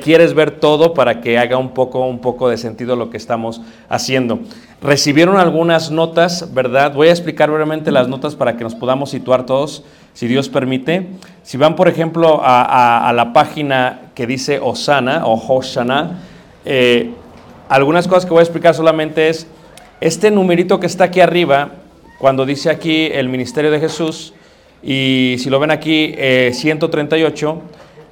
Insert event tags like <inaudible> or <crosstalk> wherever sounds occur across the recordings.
requieres ver todo para que haga un poco, un poco de sentido lo que estamos haciendo. Recibieron algunas notas, ¿verdad? Voy a explicar brevemente las notas para que nos podamos situar todos, si Dios permite. Si van, por ejemplo, a, la página que dice Osana o Hoshana, eh, algunas cosas que voy a explicar solamente es este numerito que está aquí arriba, cuando dice aquí el ministerio de Jesús, y si lo ven aquí, eh, 138,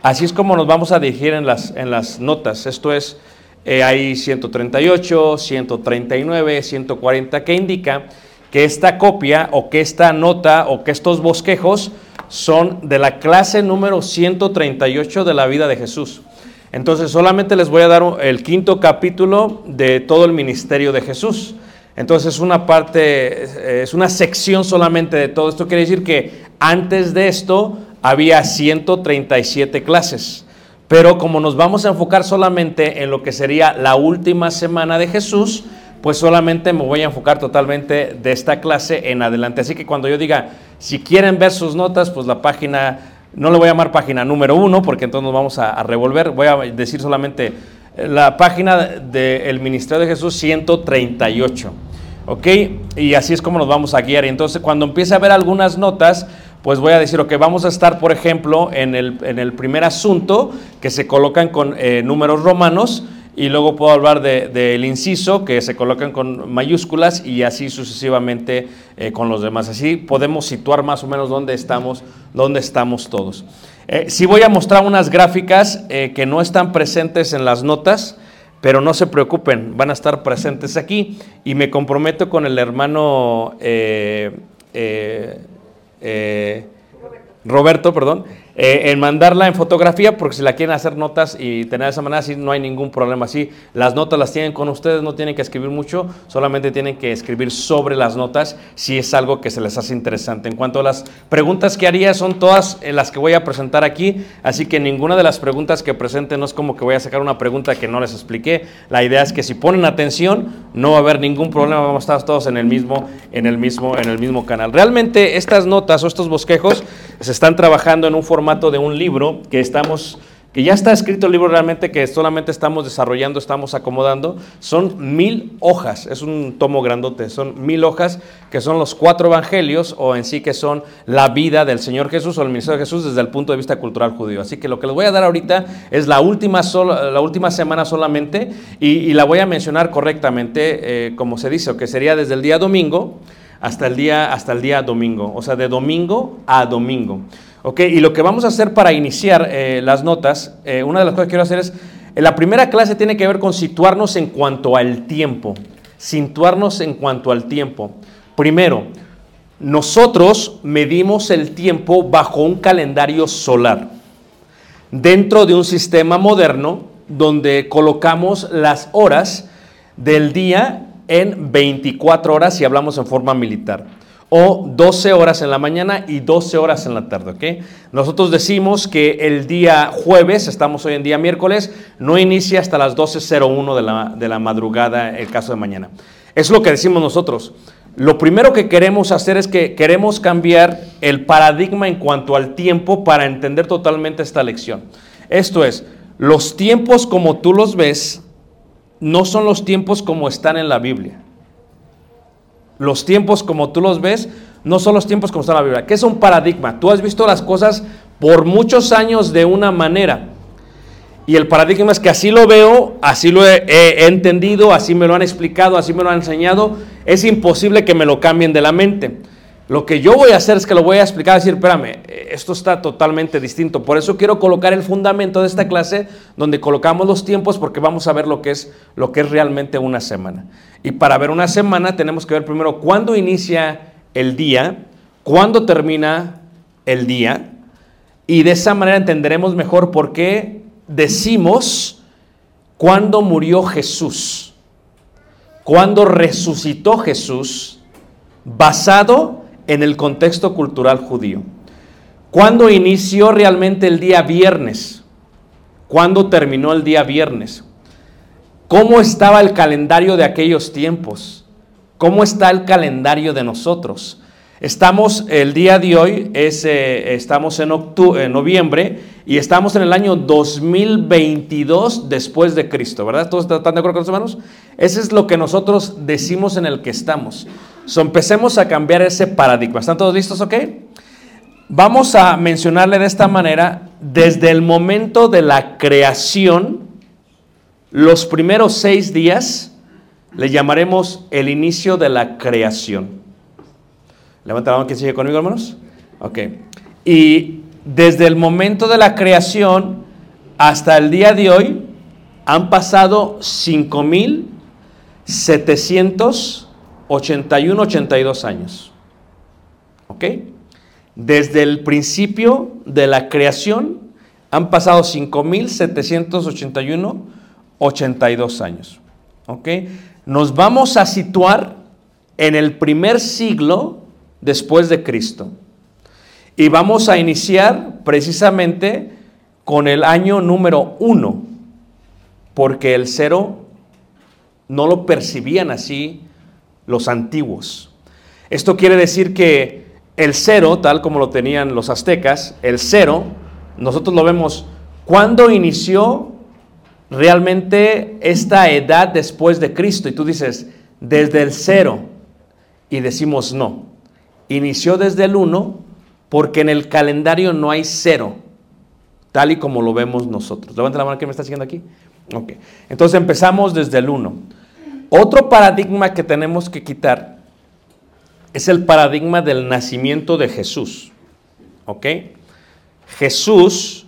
así es como nos vamos a dirigir en las, en las notas. Esto es, eh, hay 138, 139, 140, que indica que esta copia o que esta nota o que estos bosquejos son de la clase número 138 de la vida de Jesús. Entonces solamente les voy a dar el quinto capítulo de todo el ministerio de Jesús. Entonces es una parte, es una sección solamente de todo. Esto quiere decir que antes de esto había 137 clases. Pero como nos vamos a enfocar solamente en lo que sería la última semana de Jesús, pues solamente me voy a enfocar totalmente de esta clase en adelante. Así que cuando yo diga, si quieren ver sus notas, pues la página, no le voy a llamar página número uno, porque entonces nos vamos a, revolver. Voy a decir solamente eh, la página del Ministerio de Jesús 138. ¿Ok? Y así es como nos vamos a guiar. Y entonces cuando empiece a ver algunas notas, pues voy a decir, ok, vamos a estar, por ejemplo, en el, en el primer asunto, que se colocan con eh, números romanos, y luego puedo hablar del de, inciso, que se colocan con mayúsculas, y así sucesivamente eh, con los demás. Así podemos situar más o menos dónde estamos, dónde estamos todos. Eh, sí voy a mostrar unas gráficas eh, que no están presentes en las notas, pero no se preocupen, van a estar presentes aquí. Y me comprometo con el hermano eh, Roberto, perdón, eh, en mandarla en fotografía, porque si la quieren hacer notas y tener de esa manera, sí, no hay ningún problema. Así, las notas las tienen con ustedes, no tienen que escribir mucho, solamente tienen que escribir sobre las notas si es algo que se les hace interesante. En cuanto a las preguntas que haría, son todas eh, las que voy a presentar aquí, así que ninguna de las preguntas que presente no es como que voy a sacar una pregunta que no les expliqué. La idea es que si ponen atención, no va a haber ningún problema, vamos a estar todos en el mismo, en el mismo, en el mismo canal. Realmente estas notas o estos bosquejos se están trabajando en un formato de un libro que estamos que ya está escrito el libro realmente que solamente estamos desarrollando, estamos acomodando, son mil hojas, es un tomo grandote, son mil hojas que son los cuatro evangelios o en sí que son la vida del Señor Jesús o el ministerio de Jesús desde el punto de vista cultural judío. Así que lo que les voy a dar ahorita es la última, solo, la última semana solamente y, la voy a mencionar correctamente eh, como se dice, que sería desde el día domingo hasta el día, hasta el día domingo, o sea, de domingo a domingo. Ok, y lo que vamos a hacer para iniciar eh, las notas, eh, una de las cosas que quiero hacer es, eh, la primera clase tiene que ver con situarnos en cuanto al tiempo, situarnos en cuanto al tiempo. Primero, nosotros medimos el tiempo bajo un calendario solar, dentro de un sistema moderno donde colocamos las horas del día en 24 horas si hablamos en forma militar o 12 horas en la mañana y 12 horas en la tarde, ¿ok? Nosotros decimos que el día jueves, estamos hoy en día miércoles, no inicia hasta las 12.01 de la, de la madrugada, el caso de mañana. Es lo que decimos nosotros. Lo primero que queremos hacer es que queremos cambiar el paradigma en cuanto al tiempo para entender totalmente esta lección. Esto es, los tiempos como tú los ves no son los tiempos como están en la Biblia. Los tiempos como tú los ves no son los tiempos como están en la Biblia. ¿Qué es un paradigma? Tú has visto las cosas por muchos años de una manera. Y el paradigma es que así lo veo, así lo he, he entendido, así me lo han explicado, así me lo han enseñado. Es imposible que me lo cambien de la mente. Lo que yo voy a hacer es que lo voy a explicar, decir, espérame, esto está totalmente distinto. Por eso quiero colocar el fundamento de esta clase donde colocamos los tiempos porque vamos a ver lo que es, lo que es realmente una semana. Y para ver una semana tenemos que ver primero cuándo inicia el día, cuándo termina el día. Y de esa manera entenderemos mejor por qué decimos cuándo murió Jesús, cuándo resucitó Jesús, basado en el contexto cultural judío. ¿Cuándo inició realmente el día viernes? ¿Cuándo terminó el día viernes? ¿Cómo estaba el calendario de aquellos tiempos? ¿Cómo está el calendario de nosotros? Estamos, el día de hoy, es, eh, estamos en, en noviembre y estamos en el año 2022 después de Cristo, ¿verdad? ¿Todos están de acuerdo con los hermanos? Ese es lo que nosotros decimos en el que estamos. Empecemos a cambiar ese paradigma. ¿Están todos listos, ok? Vamos a mencionarle de esta manera, desde el momento de la creación, los primeros seis días, le llamaremos el inicio de la creación. Levanta la mano que sigue conmigo, hermanos. Ok. Y desde el momento de la creación hasta el día de hoy, han pasado 5.700 81, 82 años. ¿Ok? Desde el principio de la creación han pasado 5.781, 82 años. ¿Ok? Nos vamos a situar en el primer siglo después de Cristo. Y vamos a iniciar precisamente con el año número 1, porque el cero no lo percibían así los antiguos. Esto quiere decir que el cero, tal como lo tenían los aztecas, el cero, nosotros lo vemos cuando inició realmente esta edad después de Cristo. Y tú dices, desde el cero. Y decimos, no, inició desde el uno porque en el calendario no hay cero, tal y como lo vemos nosotros. Levanta la mano que me está siguiendo aquí. Ok, entonces empezamos desde el uno. Otro paradigma que tenemos que quitar es el paradigma del nacimiento de Jesús. ¿Ok? Jesús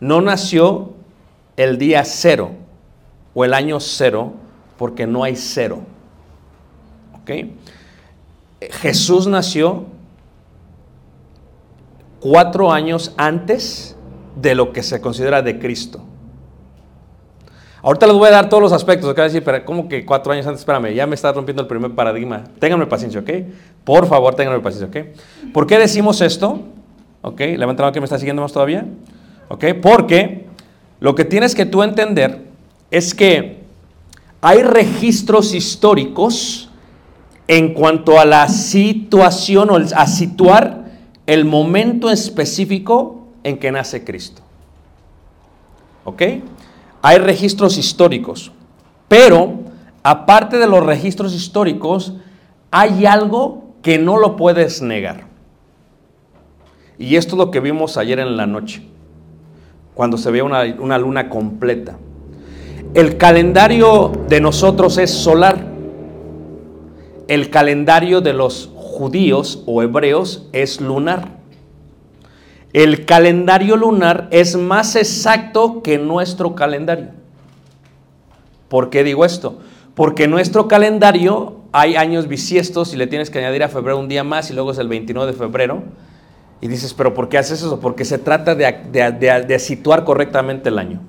no nació el día cero o el año cero porque no hay cero. ¿Ok? Jesús nació cuatro años antes de lo que se considera de Cristo. Ahorita les voy a dar todos los aspectos. Acá decir, pero ¿cómo que cuatro años antes? Espérame, ya me está rompiendo el primer paradigma. Ténganme paciencia, ¿ok? Por favor, ténganme paciencia, ¿ok? ¿Por qué decimos esto? ¿Ok? Levanta la mano que me está siguiendo más todavía. ¿Ok? Porque lo que tienes que tú entender es que hay registros históricos en cuanto a la situación o a situar el momento específico en que nace Cristo. ¿Ok? Hay registros históricos, pero aparte de los registros históricos, hay algo que no lo puedes negar. Y esto es lo que vimos ayer en la noche, cuando se veía una, una luna completa. El calendario de nosotros es solar. El calendario de los judíos o hebreos es lunar. El calendario lunar es más exacto que nuestro calendario. ¿Por qué digo esto? Porque en nuestro calendario hay años bisiestos y le tienes que añadir a febrero un día más y luego es el 29 de febrero. Y dices, pero ¿por qué haces eso? Porque se trata de, de- situar correctamente el año.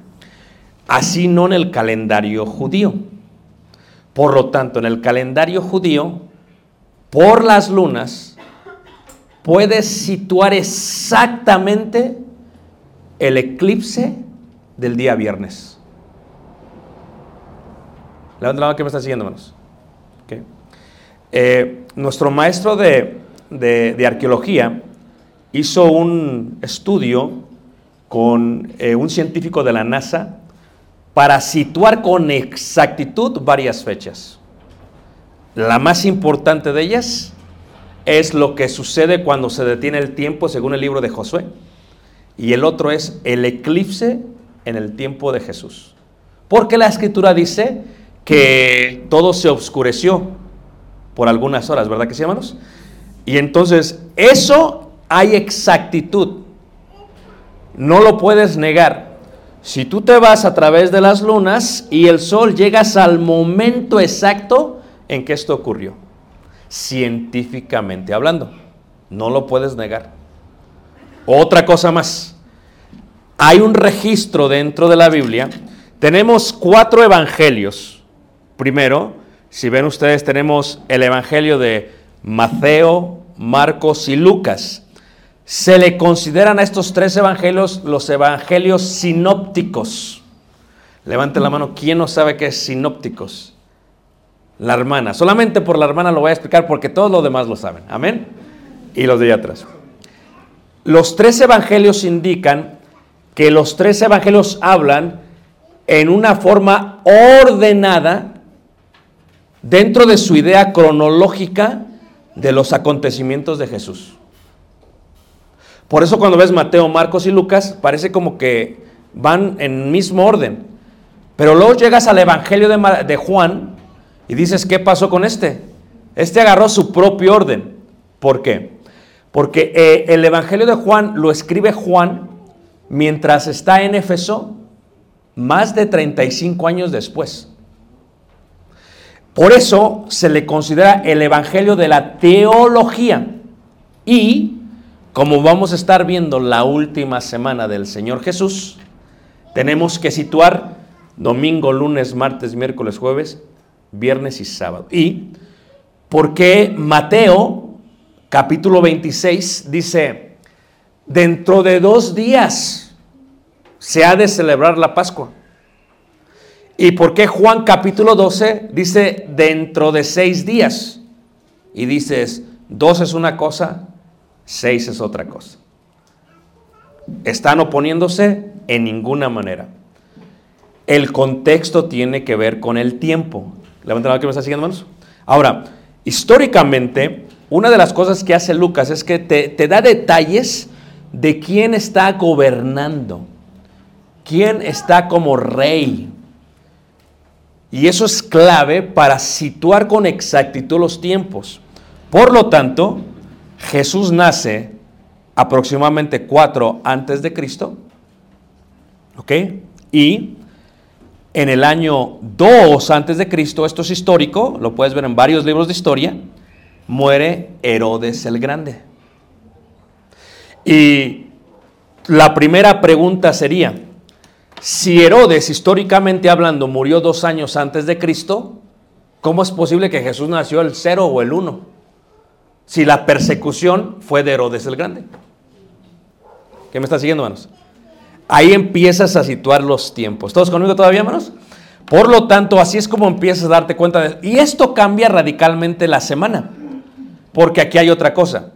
Así no en el calendario judío. Por lo tanto, en el calendario judío, por las lunas, puedes situar exactamente el eclipse del día viernes. Levanta la mano que me está siguiendo, hermanos. Ok. Eh, nuestro maestro de, de- de arqueología hizo un estudio con eh, un científico de la NASA para situar con exactitud varias fechas. La más importante de ellas es lo que sucede cuando se detiene el tiempo según el libro de Josué. Y el otro es el eclipse en el tiempo de Jesús. Porque la escritura dice que todo se oscureció por algunas horas, ¿verdad que sí, hermanos? Y entonces, eso hay exactitud. No lo puedes negar. Si tú te vas a través de las lunas y el sol, llegas al momento exacto en que esto ocurrió. Científicamente hablando. No lo puedes negar. Otra cosa más. Hay un registro dentro de la Biblia. Tenemos cuatro evangelios. Primero, si ven ustedes, tenemos el evangelio de Mateo, Marcos y Lucas. Se le consideran a estos tres evangelios los evangelios sinópticos. Levante la mano, ¿quién no sabe qué es sinópticos? La hermana. Solamente por la hermana lo voy a explicar porque todos los demás lo saben. Amén. Y los de allá atrás. Los tres evangelios indican que los tres evangelios hablan en una forma ordenada dentro de su idea cronológica de los acontecimientos de Jesús. Por eso cuando ves Mateo, Marcos y Lucas, parece como que van en mismo orden. Pero luego llegas al Evangelio de, de Juan y dices, ¿qué pasó con este? Este agarró su propio orden. ¿Por qué? Porque eh, el Evangelio de Juan lo escribe Juan mientras está en Éfeso más de 35 años después. Por eso se le considera el Evangelio de la teología. Y como vamos a estar viendo la última semana del Señor Jesús, tenemos que situar domingo, lunes, martes, miércoles, jueves, viernes y sábado. Y porque Mateo, capítulo 26, dice, dentro de dos días se ha de celebrar la Pascua. ¿Y por qué Juan capítulo 12 dice dentro de seis días? Y dices, dos es una cosa, seis es otra cosa. Están oponiéndose en ninguna manera. El contexto tiene que ver con el tiempo. Levanten la mano que me está siguiendo, hermanos. Ahora, históricamente, una de las cosas que hace Lucas es que te, da detalles de quién está gobernando, quién está como rey. Y eso es clave para situar con exactitud los tiempos. Por lo tanto, Jesús nace aproximadamente 4 antes de Cristo. ¿Ok? Y en el año 2 antes de Cristo, esto es histórico, lo puedes ver en varios libros de historia, muere Herodes el Grande. Y la primera pregunta sería, si Herodes, históricamente hablando, murió dos años antes de Cristo, ¿cómo es posible que Jesús nació el 0 o el 1? Si la persecución fue de Herodes el Grande. ¿Qué me está siguiendo, hermanos? Ahí empiezas a situar los tiempos. ¿Todos conmigo todavía, hermanos? Por lo tanto, así es como empiezas a darte cuenta de... Y esto cambia radicalmente la semana. Porque aquí hay otra cosa.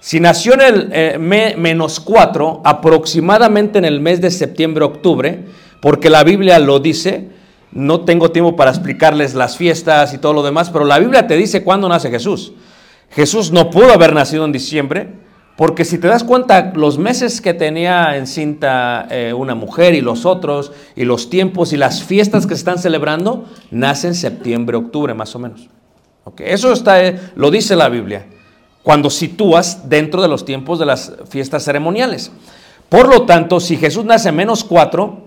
Si nació en el eh, me- menos 4, aproximadamente en el mes de septiembre-octubre, porque la Biblia lo dice, no tengo tiempo para explicarles las fiestas y todo lo demás, pero la Biblia te dice cuándo nace Jesús. Jesús no pudo haber nacido en diciembre, porque si te das cuenta, los meses que tenía encinta eh, una mujer y los otros, y los tiempos y las fiestas que se están celebrando, nacen septiembre, octubre más o menos. Ok, Eso está, eh, lo dice la Biblia. cuando sitúas dentro de los tiempos de las fiestas ceremoniales. Por lo tanto, si Jesús nace menos 4,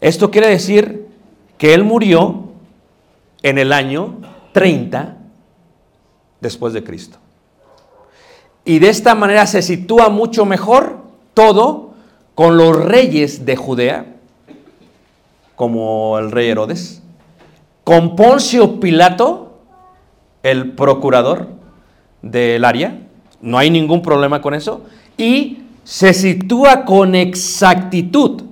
esto quiere decir que Él murió en el año 30 después de Cristo. Y de esta manera se sitúa mucho mejor todo con los reyes de Judea, como el rey Herodes, con Poncio Pilato, el procurador del área, no hay ningún problema con eso, y se sitúa con exactitud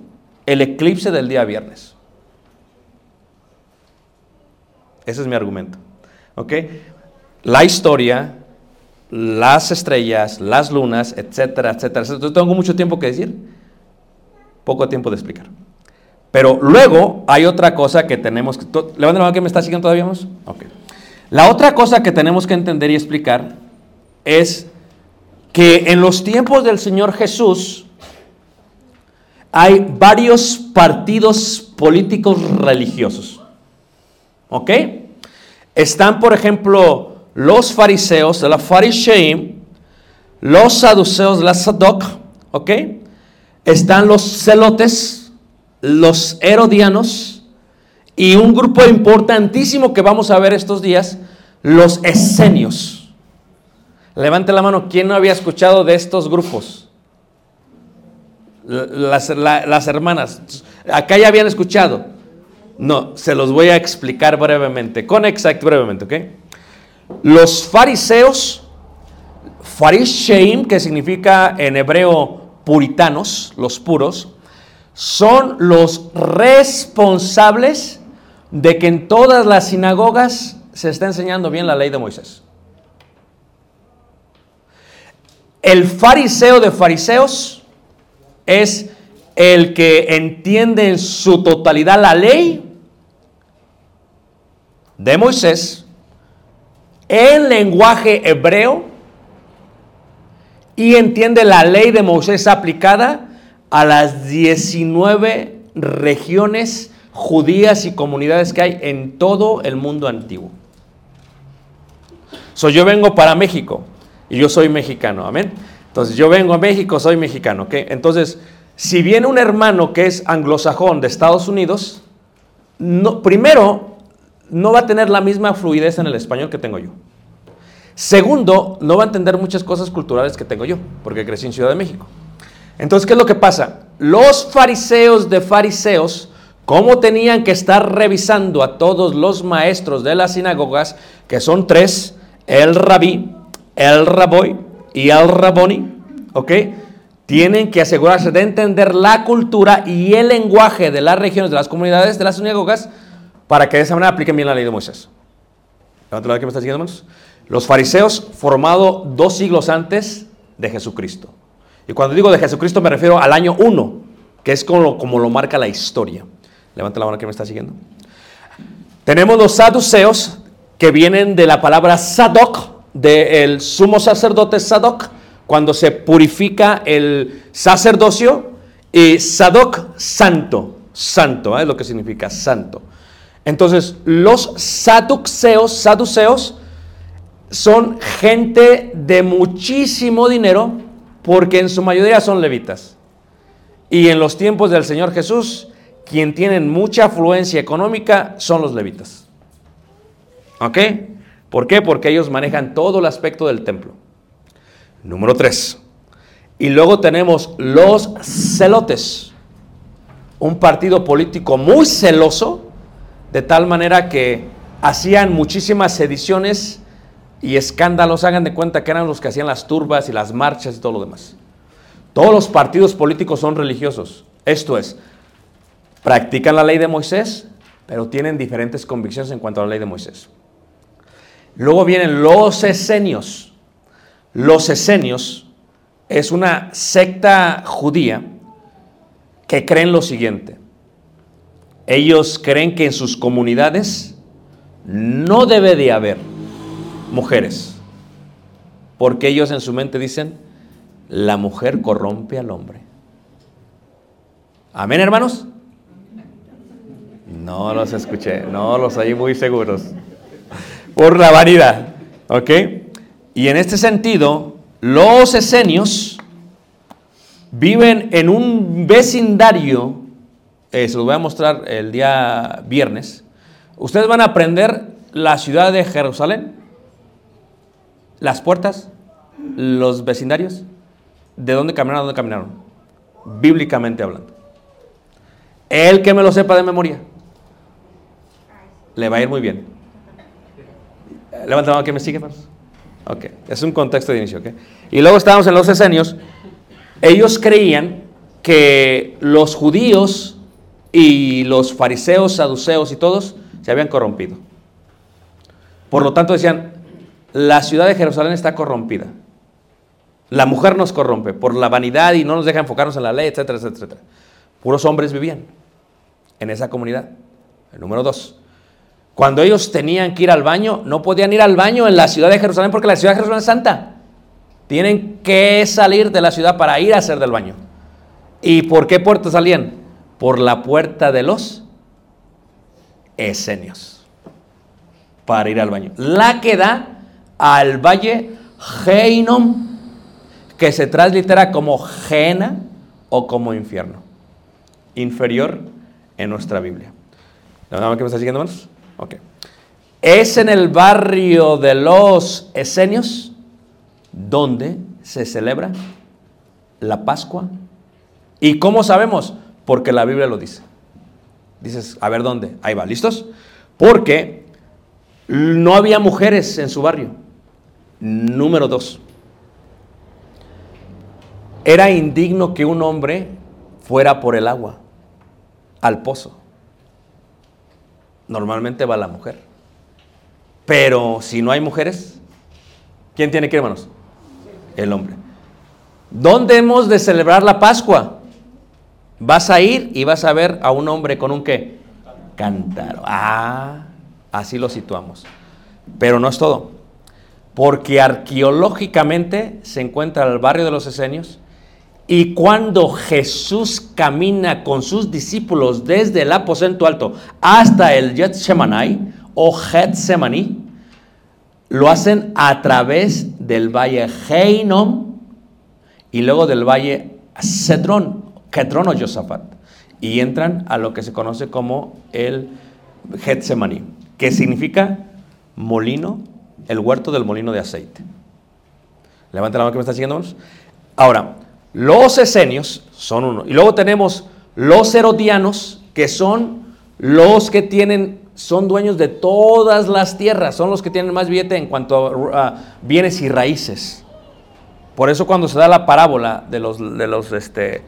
el eclipse del día viernes. Ese es mi argumento. ¿Ok? La historia, las estrellas, las lunas, etcétera, etcétera. etcétera. Tengo mucho tiempo que decir, poco tiempo de explicar. Pero luego hay otra cosa que tenemos que... Levanten la mano que me está siguiendo todavía más. La otra cosa que tenemos que entender y explicar es que en los tiempos del Señor Jesús hay varios partidos políticos religiosos. ¿Ok? Están, por ejemplo, los fariseos de la Farisheim, los saduceos de la Sadoc, ¿ok? Están los celotes, los herodianos y un grupo importantísimo que vamos a ver estos días, los esenios. Levante la mano, ¿quién no había escuchado de estos grupos? Las, la, las hermanas, acá ya habían escuchado. No, se los voy a explicar brevemente, con exacto brevemente, ¿ok? Los fariseos, farisheim, que significa en hebreo puritanos, los puros, son los responsables de que en todas las sinagogas se está enseñando bien la ley de Moisés. El fariseo de fariseos es el que entiende en su totalidad la ley de Moisés en lenguaje hebreo y entiende la ley de Moisés aplicada a las 19 regiones judías y comunidades que hay en todo el mundo antiguo. So, yo vengo para México y yo soy mexicano, amén. Entonces yo vengo a México, soy mexicano, ¿ok? Entonces, si viene un hermano que es anglosajón de Estados Unidos, no, primero, no va a tener la misma fluidez en el español que tengo yo. Segundo, no va a entender muchas cosas culturales que tengo yo, porque crecí en Ciudad de México. Entonces, ¿qué es lo que pasa? Los fariseos de fariseos, ¿cómo tenían que estar revisando a todos los maestros de las sinagogas, que son tres, el rabí, el raboy y el raboni, ¿ok? Tienen que asegurarse de entender la cultura y el lenguaje de las regiones, de las comunidades, de las sinagogas, para que de esa manera apliquen bien la ley de Moisés. La que me está siguiendo, hermanos. Los fariseos, formado dos siglos antes de Jesucristo. Y cuando digo de Jesucristo me refiero al año 1, que es como, lo marca la historia. Levanta la mano que me está siguiendo. Tenemos los saduceos, que vienen de la palabra Sadoc, del sumo sacerdote Sadoc, cuando se purifica el sacerdocio, y Sadoc, santo, santo, ¿eh? es lo que significa santo. Entonces, los saduceos, saduceos, son gente de muchísimo dinero, porque en su mayoría son levitas. Y en los tiempos del Señor Jesús, quien tienen mucha afluencia económica son los levitas. ¿Ok? ¿Por qué? Porque ellos manejan todo el aspecto del templo. Número 3. Y luego tenemos los celotes, un partido político muy celoso, de tal manera que hacían muchísimas sediciones y escándalos, hagan de cuenta que eran los que hacían las turbas y las marchas y todo lo demás. Todos los partidos políticos son religiosos. Esto es, practican la ley de Moisés, pero tienen diferentes convicciones en cuanto a la ley de Moisés. Luego vienen los esenios. Los esenios es una secta judía que creen lo siguiente. Ellos creen que en sus comunidades no debe de haber mujeres, porque ellos en su mente dicen, la mujer corrompe al hombre. Amén, hermanos. No los escuché, no los oí muy seguros. Por la vanidad, ¿ok? Y en este sentido, los esenios viven en un vecindario, eh, se los voy a mostrar el día viernes. Ustedes van a aprender la ciudad de Jerusalén, las puertas, los vecindarios, de dónde caminaron dónde caminaron, bíblicamente hablando. El que me lo sepa de memoria, le va a ir muy bien. Levanta la mano que me sigue, hermanos. Ok, es un contexto de inicio, ok. Y luego estábamos en los esenios. Ellos creían que los judíos y los fariseos, saduceos y todos se habían corrompido. Por lo tanto decían, la ciudad de Jerusalén está corrompida. La mujer nos corrompe por la vanidad y no nos deja enfocarnos en la ley, etcétera, etcétera. Puros hombres vivían en esa comunidad. El número dos. Cuando ellos tenían que ir al baño, no podían ir al baño en la ciudad de Jerusalén porque la ciudad de Jerusalén es santa. Tienen que salir de la ciudad para ir a hacer del baño. ¿Y por qué puerta salían? Por la puerta de los esenios. Para ir al baño. La que da al valle Heinom, que se translitera como Jena o como infierno. Inferior en nuestra Biblia. ¿La que me está siguiendo, hermanos? Ok. Es en el barrio de los Esenios donde se celebra la Pascua. ¿Y cómo sabemos? Porque la Biblia lo dice. Dices, a ver dónde. Ahí va, ¿listos? Porque no había mujeres en su barrio. Número dos. Era indigno que un hombre fuera por el agua al pozo. Normalmente va la mujer. Pero si no hay mujeres, ¿quién tiene que ir, hermanos? El hombre. ¿Dónde hemos de celebrar la Pascua? Vas a ir y vas a ver a un hombre con un qué? Cántaro. Ah, así lo situamos. Pero no es todo. Porque arqueológicamente se encuentra el barrio de los esenios y cuando Jesús camina con sus discípulos desde el aposento alto hasta el Gethsemane o Getsemaní, lo hacen a través del valle Heinom y luego del valle Cedrón, Kedron o Josafat, y entran a lo que se conoce como el Getsemaní, que significa molino, el huerto del molino de aceite. Levanta la mano que me está siguiendo. Ahora, los esenios son uno. Y luego tenemos los herodianos, que son los que tienen, son dueños de todas las tierras, son los que tienen más billete en cuanto a bienes y raíces. Por eso cuando se da la parábola de los, de los, este,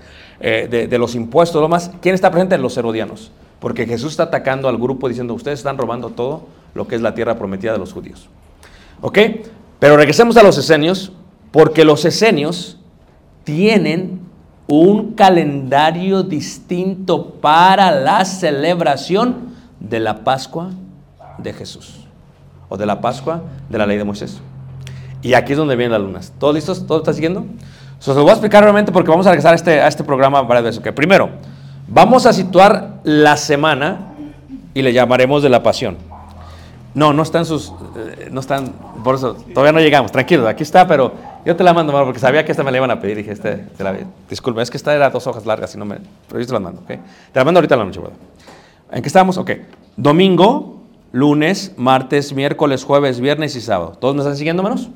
eh, de, los impuestos, lo más, ¿quién está presente? Los herodianos. Porque Jesús está atacando al grupo diciendo, ustedes están robando todo lo que es la tierra prometida de los judíos. ¿Ok? Pero regresemos a los esenios, porque los esenios tienen un calendario distinto para la celebración de la Pascua de Jesús o de la Pascua de la ley de Moisés. Y aquí es donde vienen las lunas. ¿Todos listos? ¿Todo está siguiendo? Se los voy a explicar brevemente porque vamos a regresar a este, a este programa varias veces. Okay, primero, vamos a situar la semana y le llamaremos de la pasión. No, no están sus, eh, no están, por eso todavía no llegamos, tranquilo, aquí está, pero yo te la mando, mano, porque sabía que esta me la iban a pedir, dije, este, te la, disculpa, es que esta era dos hojas largas, y no me, pero yo te la mando, ¿ok? Te la mando ahorita en la noche, ¿verdad? ¿En qué estamos? Ok, domingo, lunes, martes, miércoles, jueves, viernes y sábado. ¿Todos me están siguiendo, menos?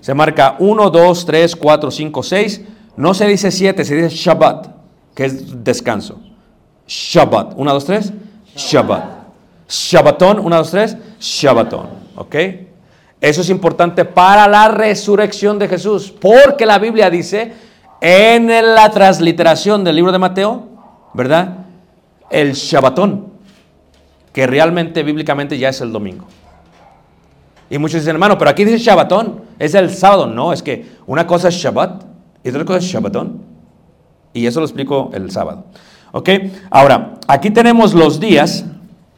Se marca 1, 2, 3, 4, 5, 6, no se dice 7, se dice Shabbat, que es descanso. Shabbat, 1, 2, 3, Shabbat. Shabbatón, 1, 2, 3, Shabbatón. ¿Ok? Eso es importante para la resurrección de Jesús, porque la Biblia dice en la transliteración del libro de Mateo, ¿verdad? El Shabbatón, que realmente bíblicamente ya es el domingo. Y muchos dicen, hermano, pero aquí dice Shabbatón, es el sábado. No, es que una cosa es Shabbat y otra cosa es Shabbatón. Y eso lo explico el sábado. ¿Ok? Ahora, aquí tenemos los días,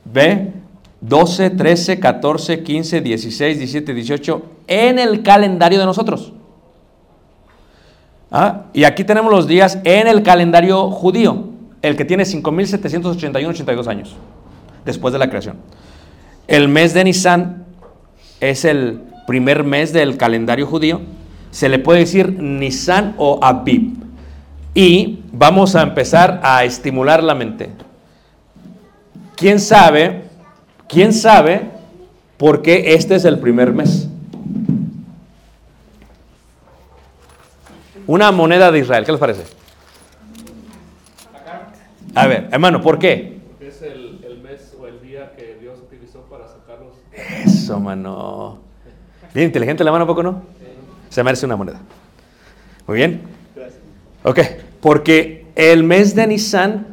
¿ve? 12, 13, 14, 15, 16, 17, 18 en el calendario de nosotros. ¿Ah? Y aquí tenemos los días en el calendario judío, el que tiene 5.781, 82 años después de la creación. El mes de Nisan es el primer mes del calendario judío, se le puede decir Nisan o Abib. Y vamos a empezar a estimular la mente. ¿Quién sabe? ¿Quién sabe por qué este es el primer mes? Una moneda de Israel, ¿qué les parece? A ver, hermano, ¿por qué? Porque es el, el mes o el día que Dios utilizó para sacarlos. Eso, mano. Bien inteligente la mano, ¿a poco no? Se merece una moneda. Muy bien. Ok, porque el mes de Nisan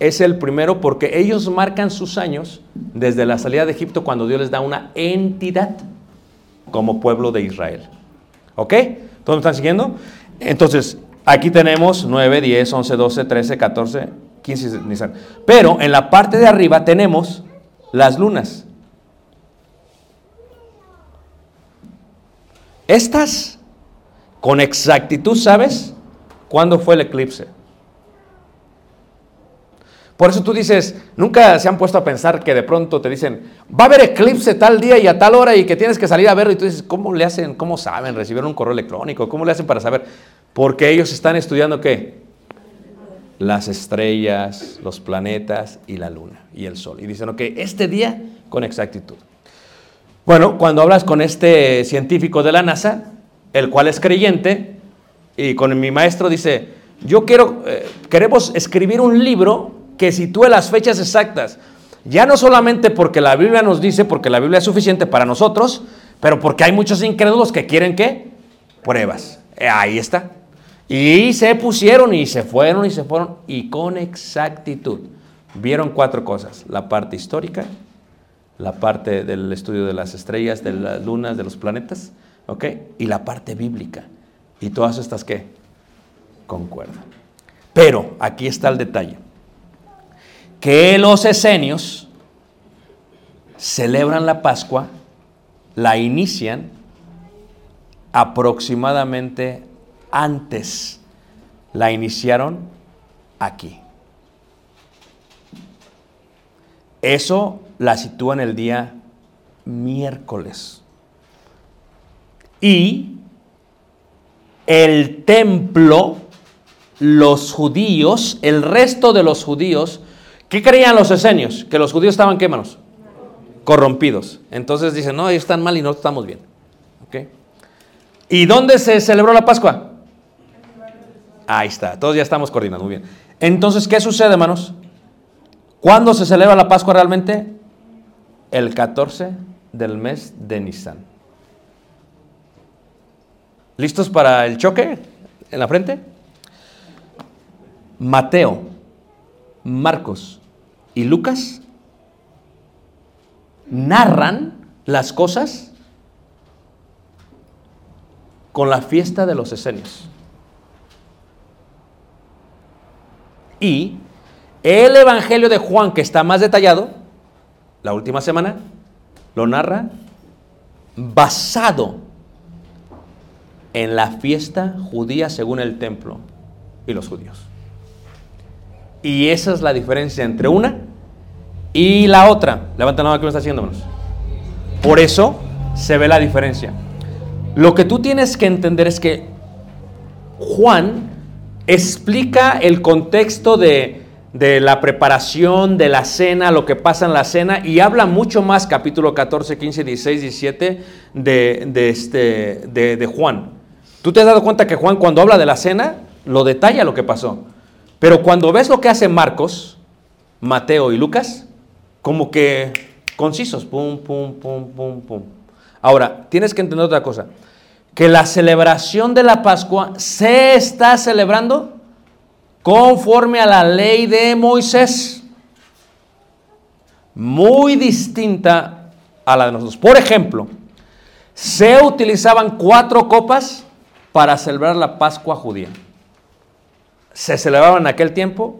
es el primero porque ellos marcan sus años desde la salida de Egipto cuando Dios les da una entidad como pueblo de Israel. ¿Ok? ¿Todos me están siguiendo? Entonces, aquí tenemos 9, 10, 11, 12, 13, 14, 15 Nisan. Pero en la parte de arriba tenemos las lunas. Estas, con exactitud, ¿sabes cuándo fue el eclipse? Por eso tú dices, nunca se han puesto a pensar que de pronto te dicen, va a haber eclipse tal día y a tal hora y que tienes que salir a verlo. Y tú dices, ¿cómo le hacen? ¿Cómo saben? ¿Recibieron un correo electrónico? ¿Cómo le hacen para saber? Porque ellos están estudiando qué? Las estrellas, los planetas y la luna y el sol. Y dicen, ok, este día con exactitud. Bueno, cuando hablas con este científico de la NASA, el cual es creyente, y con mi maestro dice, yo quiero, eh, queremos escribir un libro que sitúe las fechas exactas. Ya no solamente porque la Biblia nos dice, porque la Biblia es suficiente para nosotros, pero porque hay muchos incrédulos que quieren qué? Pruebas. Eh, ahí está. Y se pusieron y se fueron y se fueron y con exactitud vieron cuatro cosas. La parte histórica, la parte del estudio de las estrellas, de las lunas, de los planetas, ¿ok? Y la parte bíblica. Y todas estas qué? Concuerdan. Pero aquí está el detalle. Que los esenios celebran la Pascua, la inician aproximadamente antes. La iniciaron aquí. Eso la sitúa en el día miércoles. Y el templo, los judíos, el resto de los judíos, ¿qué creían los esenios? Que los judíos estaban, ¿qué manos? Corrompidos. Entonces dicen, no, ellos están mal y nosotros estamos bien. ¿Y dónde se celebró la Pascua? Ahí está, todos ya estamos coordinando, muy bien. Entonces, ¿qué sucede, hermanos? ¿Cuándo se celebra la Pascua realmente? El 14 del mes de Nisan. ¿Listos para el choque en la frente? Mateo, Marcos y Lucas narran las cosas con la fiesta de los esenios. Y el Evangelio de Juan, que está más detallado, la última semana, lo narra basado en la fiesta judía según el templo y los judíos. Y esa es la diferencia entre una y la otra. Levanta la mano que me está haciendo, hermanos. Por eso se ve la diferencia. Lo que tú tienes que entender es que Juan explica el contexto de, de la preparación de la cena, lo que pasa en la cena, y habla mucho más, capítulo 14, 15, 16, 17, de, de este, de, Juan. Tú te has dado cuenta que Juan cuando habla de la cena, lo detalla lo que pasó. Pero cuando ves lo que hacen Marcos, Mateo y Lucas, como que concisos, pum, pum, pum, pum, pum. Ahora, tienes que entender otra cosa, que la celebración de la Pascua se está celebrando conforme a la ley de Moisés, muy distinta a la de nosotros. Por ejemplo, se utilizaban cuatro copas para celebrar la Pascua judía. Se celebraban en aquel tiempo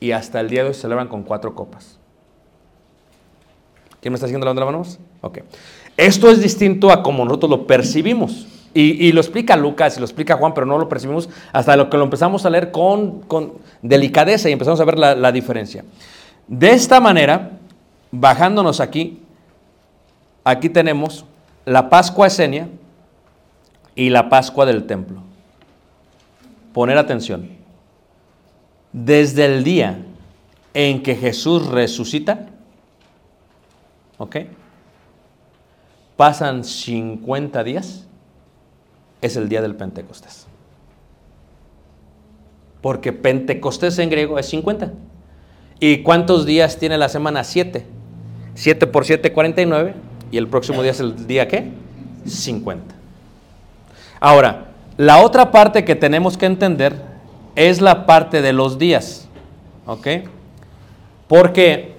y hasta el día de hoy se celebran con cuatro copas. ¿Quién me está haciendo la onda mano? Ok. Esto es distinto a como nosotros lo percibimos. Y, lo explica Lucas y lo explica Juan, pero no lo percibimos hasta lo que lo empezamos a leer con, con delicadeza y empezamos a ver la, la diferencia. De esta manera, bajándonos aquí, aquí tenemos la Pascua esenia y la Pascua del templo. Poner atención. Desde el día en que Jesús resucita, ¿ok? Pasan 50 días, es el día del Pentecostés. Porque Pentecostés en griego es 50. ¿Y cuántos días tiene la semana? 7. 7 por 7, 49. Y el próximo día es el día qué? 50. Ahora, la otra parte que tenemos que entender es la parte de los días. ¿Ok? Porque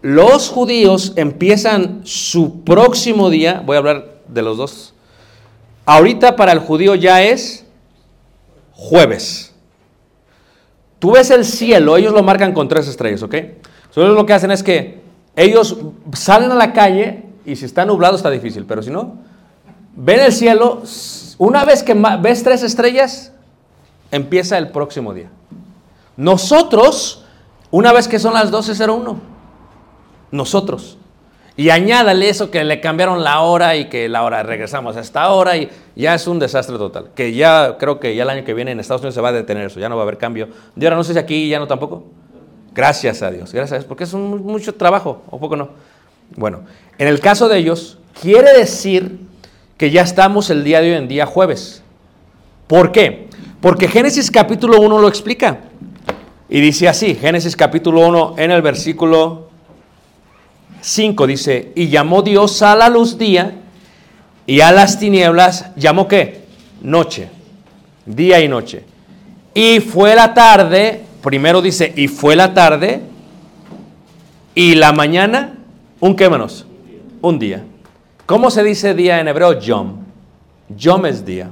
los judíos empiezan su próximo día, voy a hablar de los dos. Ahorita para el judío ya es jueves. Tú ves el cielo, ellos lo marcan con tres estrellas, ¿ok? Entonces lo que hacen es que ellos salen a la calle y si está nublado está difícil, pero si no, ven el cielo, una vez que ves tres estrellas, empieza el próximo día. Nosotros, una vez que son las 12.01, nosotros. Y añádale eso que le cambiaron la hora y que la hora regresamos a esta hora y ya es un desastre total. Que ya creo que ya el año que viene en Estados Unidos se va a detener eso, ya no va a haber cambio. De ahora no sé si aquí ya no tampoco. Gracias a Dios, gracias a Dios, porque es mucho trabajo, o poco no. Bueno, en el caso de ellos, quiere decir que ya estamos el día de hoy en día jueves. ¿Por qué? Porque Génesis capítulo 1 lo explica. Y dice así, Génesis capítulo 1 en el versículo 5 dice, y llamó Dios a la luz día y a las tinieblas llamó qué? Noche, día y noche. Y fue la tarde, primero dice, y fue la tarde y la mañana, un qué menos, un día. ¿Cómo se dice día en hebreo? Yom. Yom es día.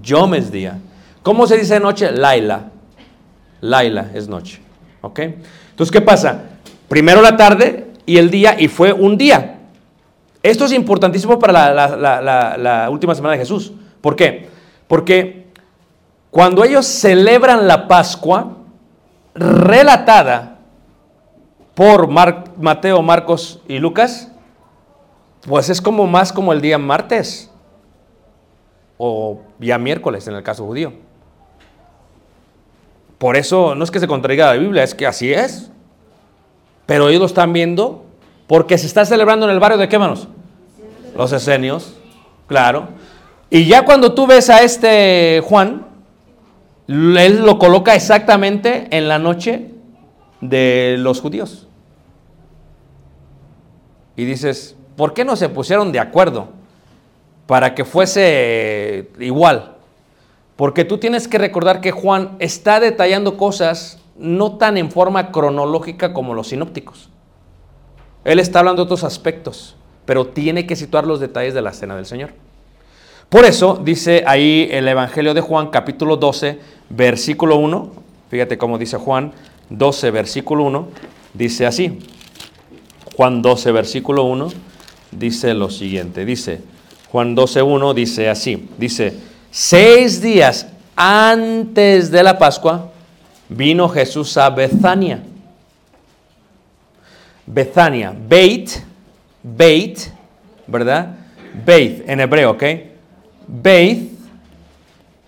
Yom es día. ¿Cómo se dice noche? Laila. Laila es noche. ¿Ok? Entonces, ¿qué pasa? Primero la tarde y el día y fue un día. Esto es importantísimo para la, última semana de Jesús. ¿Por qué? Porque cuando ellos celebran la Pascua, relatada por Mar- Mateo, Marcos y Lucas, pues es como más como el día martes o día miércoles en el caso judío. Por eso no es que se contradiga la Biblia, es que así es. Pero ellos lo están viendo porque se está celebrando en el barrio de qué manos? Los esenios, claro. Y ya cuando tú ves a este Juan, él lo coloca exactamente en la noche de los judíos. Y dices, ¿por qué no se pusieron de acuerdo para que fuese igual? Porque tú tienes que recordar que Juan está detallando cosas no tan en forma cronológica como los sinópticos. Él está hablando de otros aspectos, pero tiene que situar los detalles de la cena del Señor. Por eso dice ahí el Evangelio de Juan, capítulo 12, versículo 1. Fíjate cómo dice Juan 12, versículo 1. Dice así. Juan 12, versículo 1, dice lo siguiente. Dice, Juan 12, 1 dice así. Dice, seis días antes de la Pascua vino Jesús a Bethania. Bethania, Beit, Beit, ¿verdad? Beit en hebreo, ¿ok? Beit,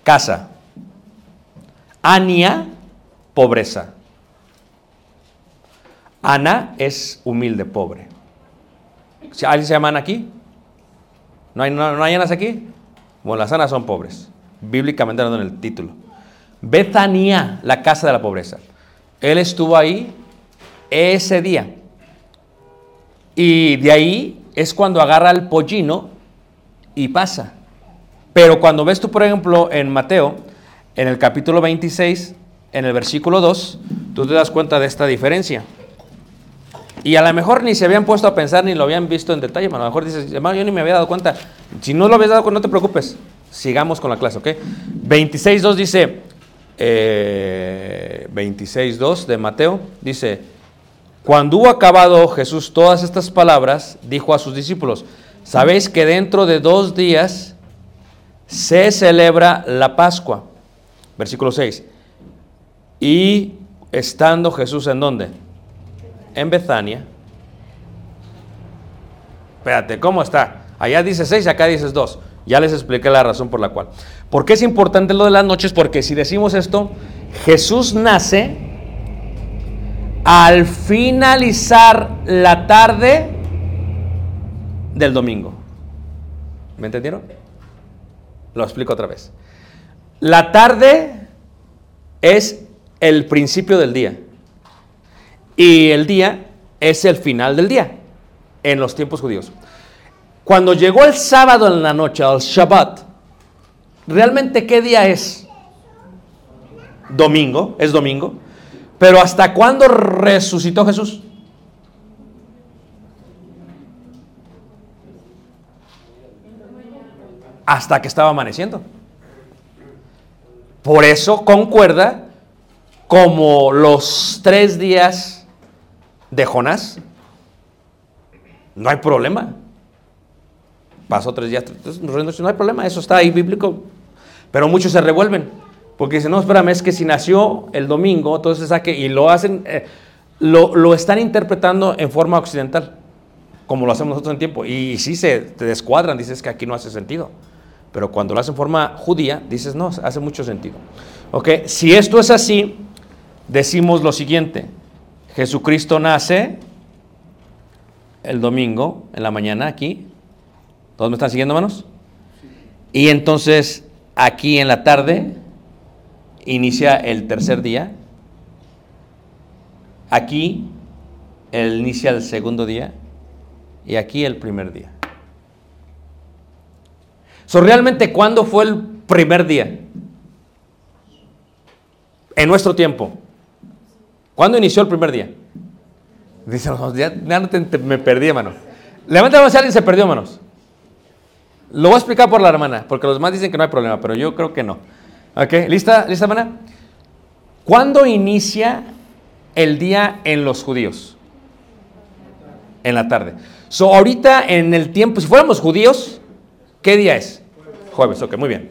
casa. Ania, pobreza. Ana es humilde, pobre. ¿Si ¿Alguien se llama Ana aquí? ¿No hay, no, no hay Anas aquí? Bueno, las Anas son pobres, bíblicamente hablando en el título. Betania, la casa de la pobreza. Él estuvo ahí ese día. Y de ahí es cuando agarra el pollino y pasa. Pero cuando ves tú, por ejemplo, en Mateo, en el capítulo 26, en el versículo 2, tú te das cuenta de esta diferencia. Y a lo mejor ni se habían puesto a pensar ni lo habían visto en detalle. A lo mejor dices, hermano, yo ni me había dado cuenta. Si no lo habías dado cuenta, no te preocupes. Sigamos con la clase, ¿ok? 26.2 dice, eh, 26.2 de Mateo, dice, cuando hubo acabado Jesús todas estas palabras, dijo a sus discípulos, sabéis que dentro de dos días se celebra la Pascua. Versículo 6. Y estando Jesús en dónde? En Betania. Espérate, ¿cómo está? Allá dice 6, acá dices 2. Ya les expliqué la razón por la cual. ¿Por qué es importante lo de las noches? Porque si decimos esto, Jesús nace al finalizar la tarde del domingo. ¿Me entendieron? Lo explico otra vez. La tarde es el principio del día. Y el día es el final del día en los tiempos judíos. Cuando llegó el sábado en la noche, al Shabbat, ¿realmente qué día es? Domingo, es domingo. Pero ¿hasta cuándo resucitó Jesús? Hasta que estaba amaneciendo. Por eso concuerda como los tres días de Jonás. No hay problema. Pasó tres días, entonces, no hay problema, eso está ahí bíblico. Pero muchos se revuelven, porque dicen, no, espérame, es que si nació el domingo, entonces saque, y lo hacen, eh, lo, lo están interpretando en forma occidental, como lo hacemos nosotros en tiempo. Y sí se te descuadran, dices que aquí no hace sentido. Pero cuando lo hacen en forma judía, dices, no, hace mucho sentido. Ok, si esto es así, decimos lo siguiente: Jesucristo nace el domingo en la mañana aquí. ¿Todos me están siguiendo, hermanos? Y entonces aquí en la tarde inicia el tercer día. Aquí el, inicia el segundo día y aquí el primer día. So, ¿Realmente cuándo fue el primer día? En nuestro tiempo. ¿Cuándo inició el primer día? Dice, ya, ya no te, me perdí, hermano. Levanta la mano si alguien se perdió, hermanos. Lo voy a explicar por la hermana, porque los demás dicen que no hay problema, pero yo creo que no. ¿Ok? ¿Lista, ¿Lista, hermana? ¿Cuándo inicia el día en los judíos? En la tarde. So, ahorita en el tiempo, si fuéramos judíos, ¿qué día es? Jueves, ok, muy bien.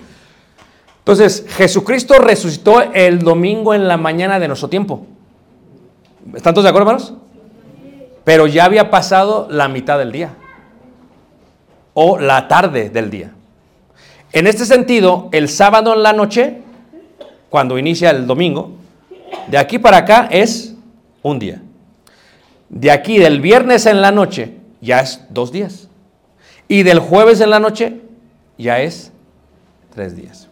Entonces, Jesucristo resucitó el domingo en la mañana de nuestro tiempo. ¿Están todos de acuerdo, hermanos? Pero ya había pasado la mitad del día. O la tarde del día. En este sentido, el sábado en la noche, cuando inicia el domingo, de aquí para acá es un día. De aquí del viernes en la noche ya es dos días. Y del jueves en la noche ya es tres días.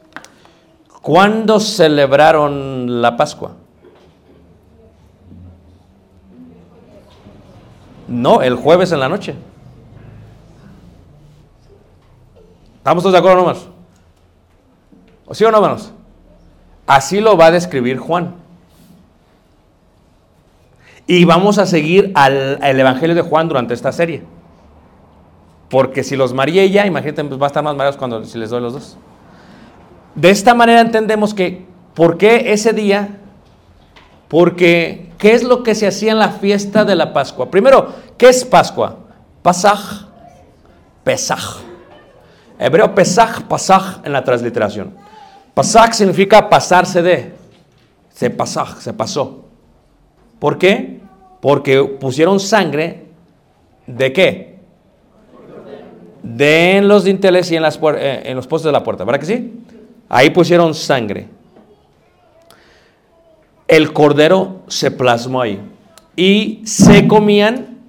¿Cuándo celebraron la Pascua? No, el jueves en la noche. ¿Estamos todos de acuerdo, hermanos? ¿O sí o no, hermanos? Así lo va a describir Juan. Y vamos a seguir al, Evangelio de Juan durante esta serie. Porque si los mareé ya, imagínate, pues va a estar más mareados cuando si les doy los dos. De esta manera entendemos que, ¿por qué ese día? Porque, ¿qué es lo que se hacía en la fiesta de la Pascua? Primero, ¿qué es Pascua? Pasaj, Pesaj. Hebreo Pesaj, Pasaj en la transliteración. Pasaj significa pasarse de. Se pasaj, se pasó. ¿Por qué? Porque pusieron sangre de qué? De en los dinteles y en, eh, en los postes de la puerta, ¿verdad que sí? Ahí pusieron sangre. El cordero se plasmó ahí. Y se comían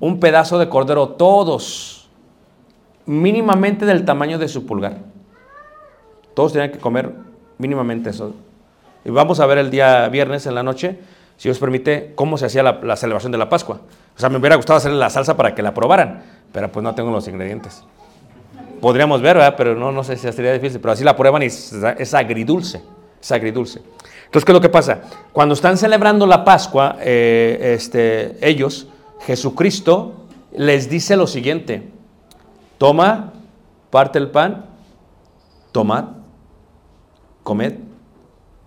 un pedazo de cordero todos, mínimamente del tamaño de su pulgar. Todos tenían que comer mínimamente eso. Y vamos a ver el día viernes en la noche, si os permite, cómo se hacía la, celebración de la Pascua. O sea, me hubiera gustado hacerle la salsa para que la probaran, pero pues no tengo los ingredientes. Podríamos ver, ¿verdad? Pero no, no sé si sería difícil, pero así la prueban y es, es agridulce, es agridulce. Entonces, ¿qué es lo que pasa? Cuando están celebrando la Pascua, eh, este, ellos, Jesucristo les dice lo siguiente, toma, parte el pan, tomad, comed.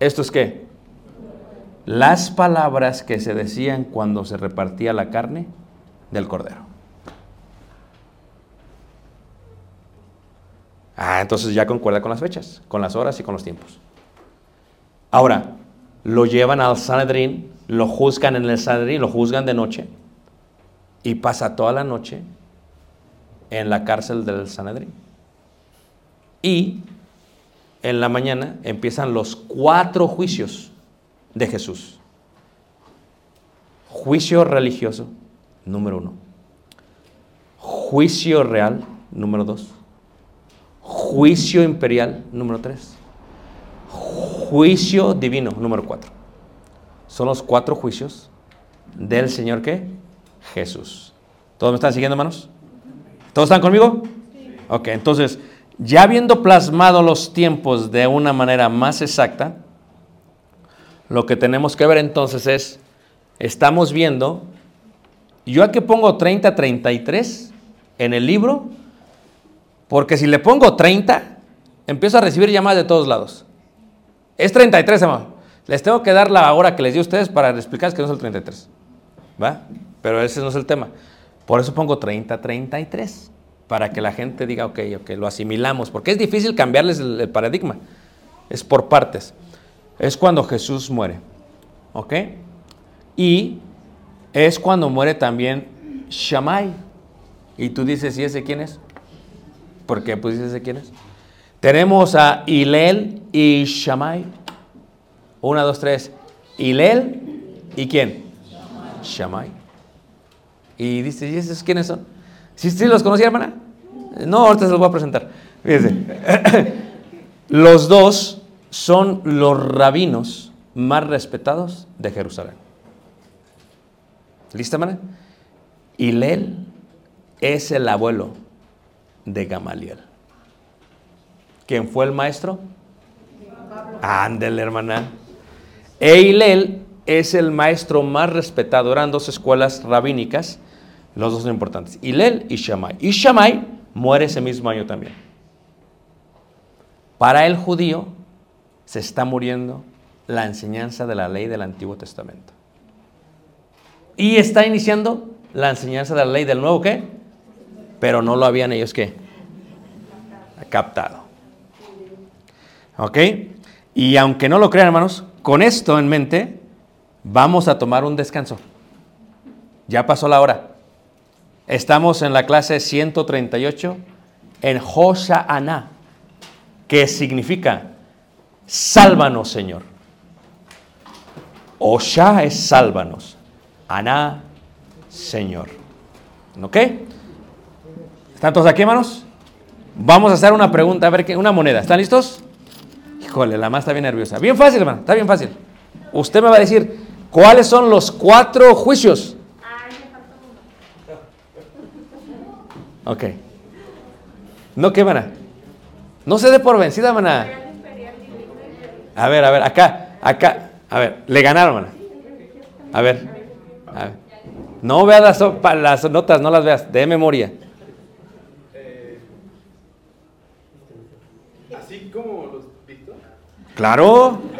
¿Esto es qué? Las palabras que se decían cuando se repartía la carne del cordero. Ah, entonces ya concuerda con las fechas, con las horas y con los tiempos. Ahora, lo llevan al Sanedrín, lo juzgan en el Sanedrín, lo juzgan de noche y pasa toda la noche en la cárcel del Sanedrín. Y en la mañana empiezan los cuatro juicios de Jesús. Juicio religioso, número uno. Juicio real, número dos. Juicio imperial, número tres. Juicio divino, número cuatro. Son los cuatro juicios del Señor que Jesús. ¿Todos me están siguiendo, hermanos? ¿Todos están conmigo? Ok, entonces, ya habiendo plasmado los tiempos de una manera más exacta, lo que tenemos que ver entonces es, estamos viendo, yo aquí pongo 30, 33 en el libro, porque si le pongo 30, empiezo a recibir llamadas de todos lados. Es 33, hermano. Les tengo que dar la hora que les di a ustedes para explicarles que no es el 33. ¿Va? Pero ese no es el tema. Por eso pongo 30, 33. Para que la gente diga, ok, ok, lo asimilamos. Porque es difícil cambiarles el, paradigma. Es por partes. Es cuando Jesús muere. ¿Ok? Y es cuando muere también Shammai. Y tú dices, ¿y ese quién es? ¿Por qué? Pues dices, ¿ese quién es? Tenemos a Hilel y Shammai. Una, dos, tres. Hilel y quién? Shammai. Y dice, ¿y esos quiénes son? ¿Sí, los conocía, hermana? No, ahorita se los voy a presentar. Fíjense. <laughs> los dos son los rabinos más respetados de Jerusalén. ¿Lista, hermana? Hilel es el abuelo de Gamaliel. ¿Quién fue el maestro? Ándele, hermana. E Hilel es el maestro más respetado. Eran dos escuelas rabínicas. Los dos son importantes. Hilel y Shammai. Y Shammai muere ese mismo año también. Para el judío se está muriendo la enseñanza de la ley del Antiguo Testamento. Y está iniciando la enseñanza de la ley del Nuevo, ¿qué? Pero no lo habían ellos, ¿qué? Captado. ¿Ok? Y aunque no lo crean, hermanos, con esto en mente, vamos a tomar un descanso. Ya pasó la hora. Estamos en la clase 138 en Hosha'ana, que significa sálvanos, Señor. Osha es sálvanos. Ana, Señor. ¿Ok? ¿Están todos aquí, hermanos? Vamos a hacer una pregunta, a ver qué, una moneda. ¿Están listos? Híjole, la más está bien nerviosa. Bien fácil, hermano, está bien fácil. Usted me va a decir, ¿cuáles son los cuatro juicios? Ok. No, ¿qué, mana? No se dé por vencida, mana. A ver, a ver, acá, acá. A ver, le ganaron, mana. A ver. A ver. No veas las, las notas, no las veas, de memoria. Así como los visto. Claro. <laughs>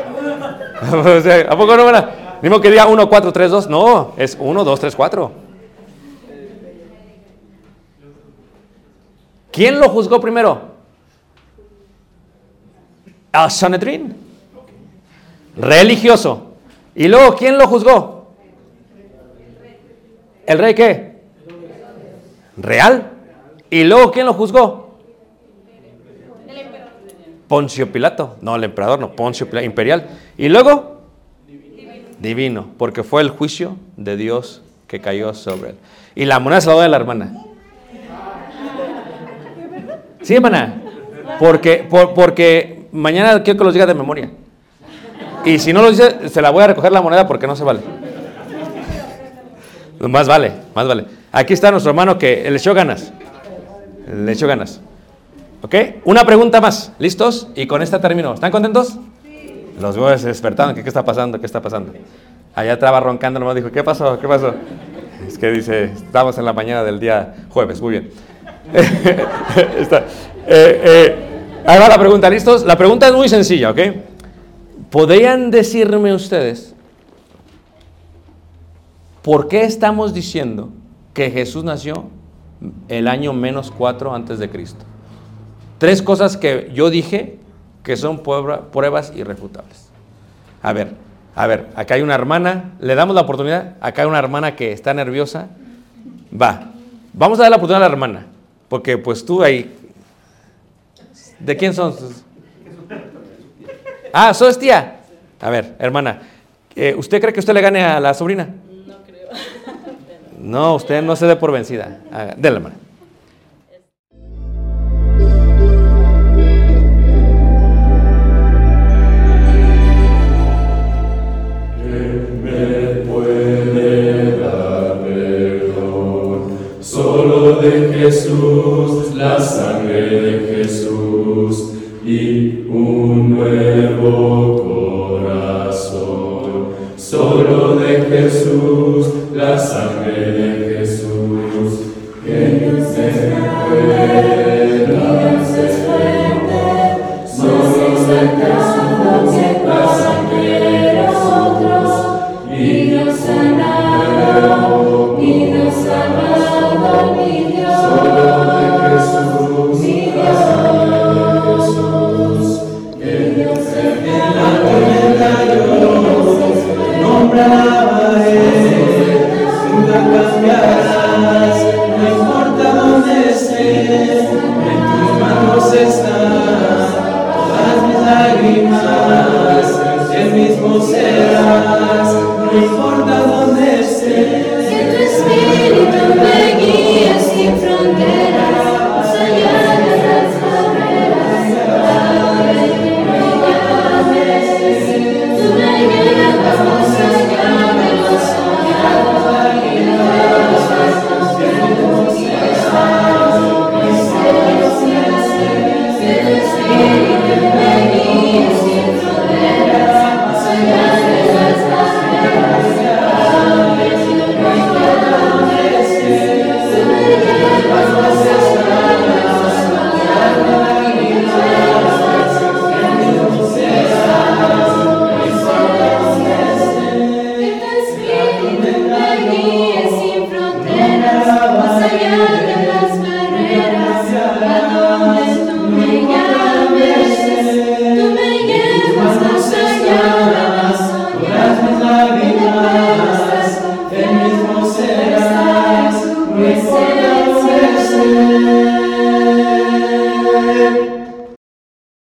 O sea, ¿A poco no, mana? Ni modo que diga 1, 4, 3, 2. No, es 1, 2, 3, 4. ¿Quién lo juzgó primero? Al Sanedrín. Religioso. ¿Y luego quién lo juzgó? ¿El rey qué? Real. ¿Y luego quién lo juzgó? Poncio Pilato. No, el emperador, no, Poncio Pilato, imperial. ¿Y luego? Divino. porque fue el juicio de Dios que cayó sobre él. Y la moneda se la doy la hermana. Sí, hermana. Porque, por- porque mañana quiero que los diga de memoria. Y si no lo dice, se la voy a recoger la moneda porque no se vale. Más vale, más vale. Aquí está nuestro hermano que le echó ganas. Le echó ganas. ¿Ok? Una pregunta más. ¿Listos? Y con esta termino. ¿Están contentos? Los veo despertando. ¿Qué, ¿Qué está pasando? ¿Qué está pasando? Allá estaba roncando nomás. Dijo, ¿qué pasó? ¿Qué pasó? Es que dice, estamos en la mañana del día jueves. Muy bien. <laughs> Está. Eh, eh, la pregunta. ¿Listos? La pregunta es muy sencilla, ¿ok? ¿Podrían decirme ustedes por qué estamos diciendo que Jesús nació el año menos 4 antes de Cristo? Tres cosas que yo dije que son prueba- pruebas irrefutables. A ver, a ver, acá hay una hermana, le damos la oportunidad, acá hay una hermana que está nerviosa. Va, vamos a dar la oportunidad a la hermana. Porque pues tú ahí... ¿De quién son? Ah, sos tía. A ver, hermana, eh, ¿usted cree que usted le gane a la sobrina? No creo. No, usted no se dé por vencida. Haga- Dele, hermana. Nuevo corazón. Solo de Jesús, la sangre yo